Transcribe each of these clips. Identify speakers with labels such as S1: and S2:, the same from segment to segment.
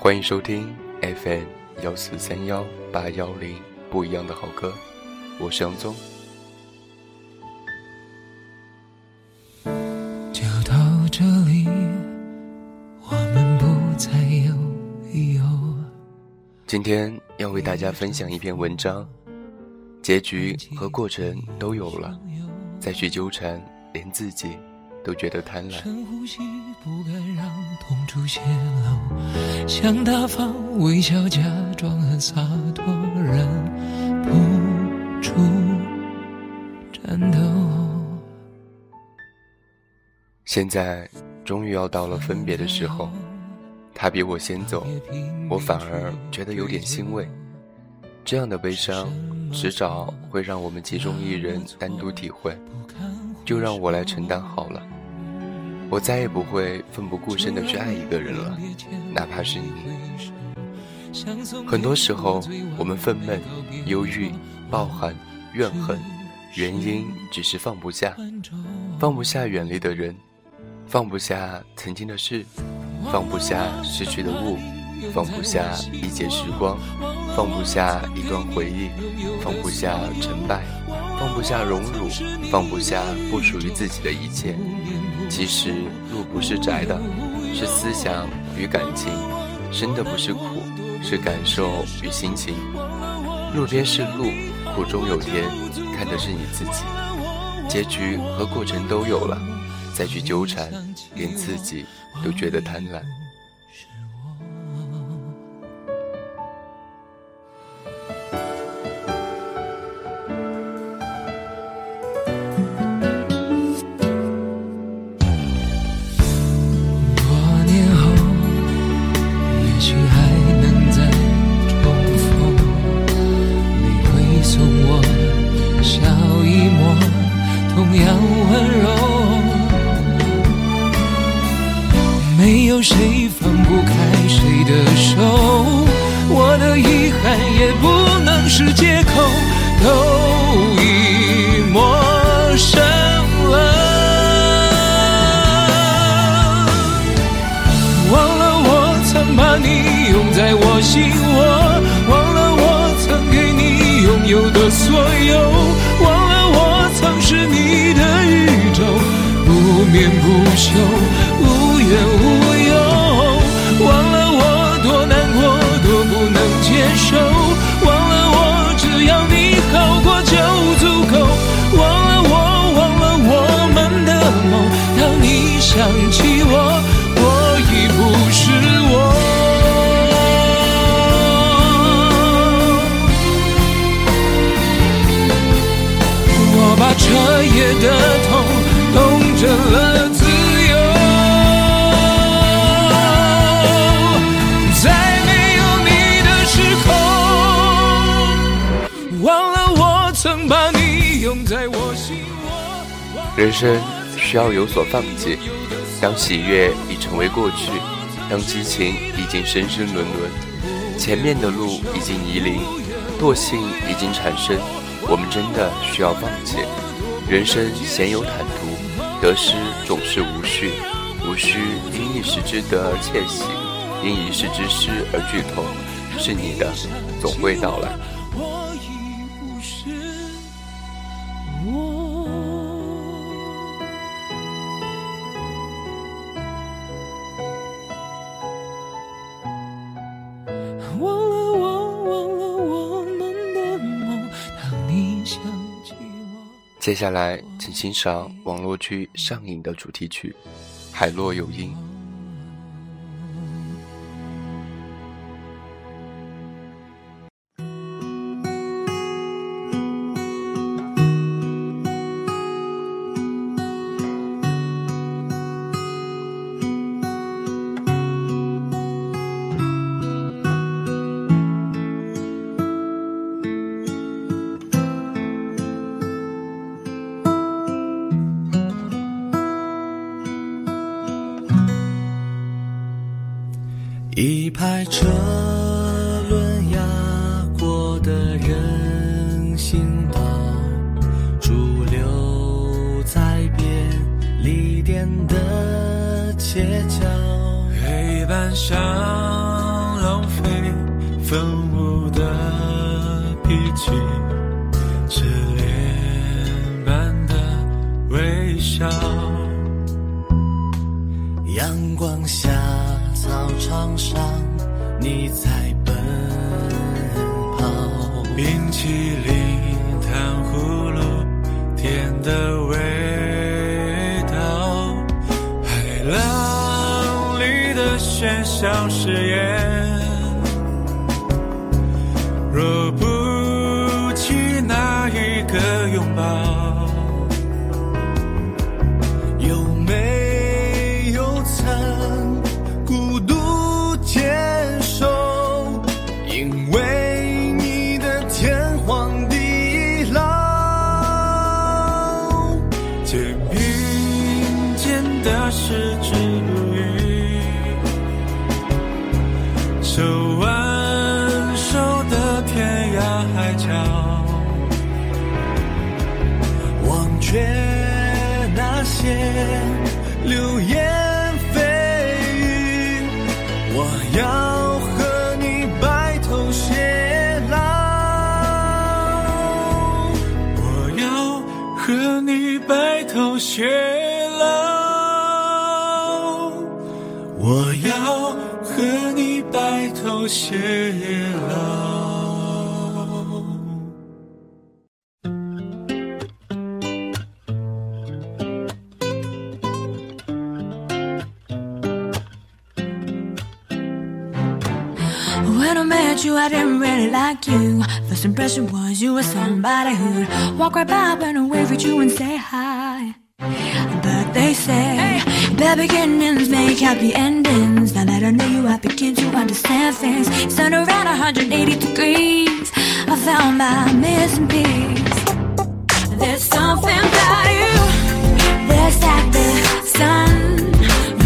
S1: 欢迎收听 FM 幺四三幺八幺零，不一样的好歌，我是杨宗。
S2: 就到这里，我们不再有理由。
S1: 今天要为大家分享一篇文章，结局和过程都有了，再去纠缠，连自己都觉得贪婪。
S2: 深呼吸，不敢让痛处泄露，想大方微笑，假装很洒脱，忍不住颤抖。
S1: 现在终于要到了分别的时候，他比我先走，我反而觉得有点欣慰。这样的悲伤，迟早会让我们其中一人单独体会，就让我来承担好了。我再也不会奋不顾身的去爱一个人了，哪怕是你。很多时候，我们愤懑、忧郁、抱憾、怨恨，原因只是放不下，放不下远离的人，放不下曾经的事，放不下失去的物，放不下一截时光，放不下一段回忆，放不下成败，放不下荣辱，放不下不属于自己的一切。其实路不是窄的，是思想与感情；深的不是苦，是感受与心情。路边是路，苦中有甜，看的是你自己。结局和过程都有了，再去纠缠，连自己都觉得贪婪。
S2: 所有，忘了我曾是你的宇宙，不眠不休，无怨无忧。忘了我多难过，多不能接受，忘了我只要你好过就足够，忘了我，忘了我们的梦，当你想起。我成了自由，在没有你的时候，忘了我曾把你拥在我心窝。
S1: 人生需要有所放弃，当喜悦已成为过去，当激情已经深深沦沦，前面的路已经夷陵，惰性已经产生，我们真的需要放弃。人生鲜有坦途，得失总是无序，无需因一时之得而窃喜，因一时之失而剧痛。是你的，总会到来。接下来，请欣赏网络剧上瘾的主题曲《海洛有音》。
S2: 店的街角，黑板上
S3: 偕老。
S4: When I met you, I didn't really like you. First impression was you were somebody who'd walk right by when I wave at you and say hi. But they say, hey. bad beginnings make happy endings. That I know you, I begin to understand things. It's turned around 180 degrees. I found my missing piece. There's something about you that's that the sun.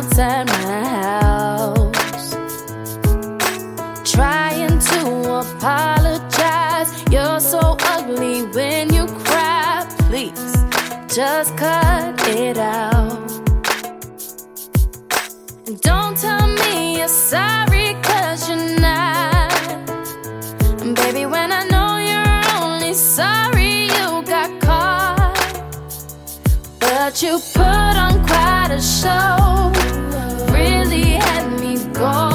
S5: outside my house. Trying to apologize. You're so ugly when you cry. Please just cut it out. And don't tell me you're sorry, cause you're not. And baby, when I know you're only sorry you got caught, but you put on quite a show gone.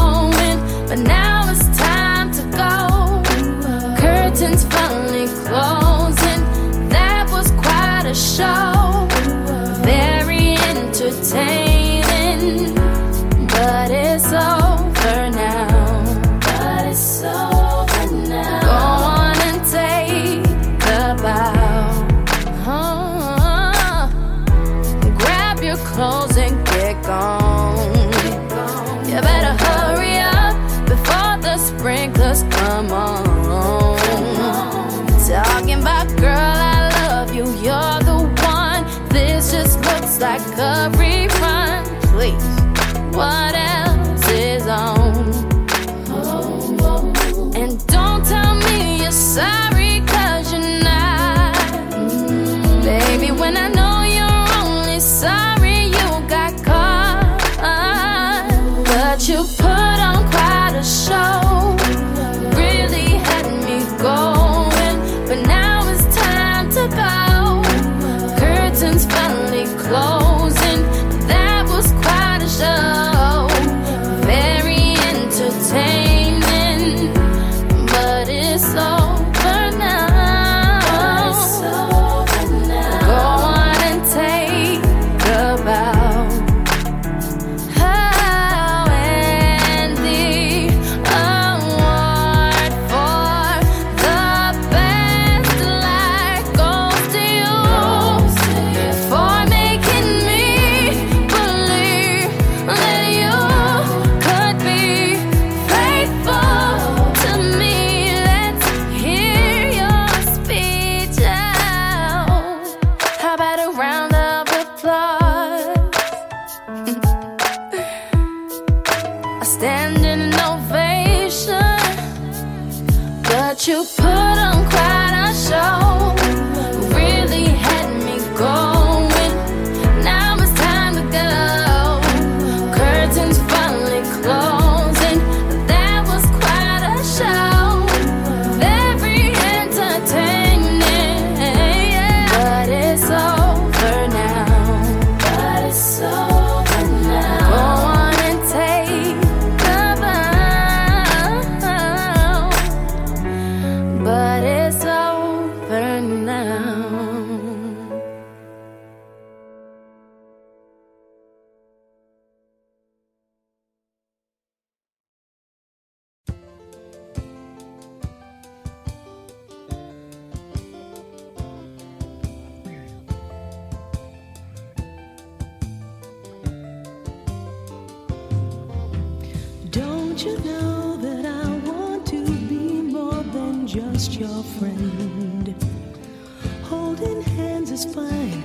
S5: got a round of applause.
S6: I stand in an ovation, but you Don't you know that I want to be more than just your friend? Holding hands is fine.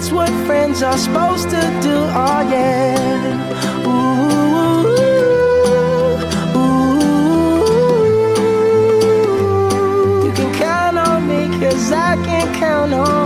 S7: That's what friends are supposed to do. Oh yeah. Ooh, ooh. You can count on me, I can count on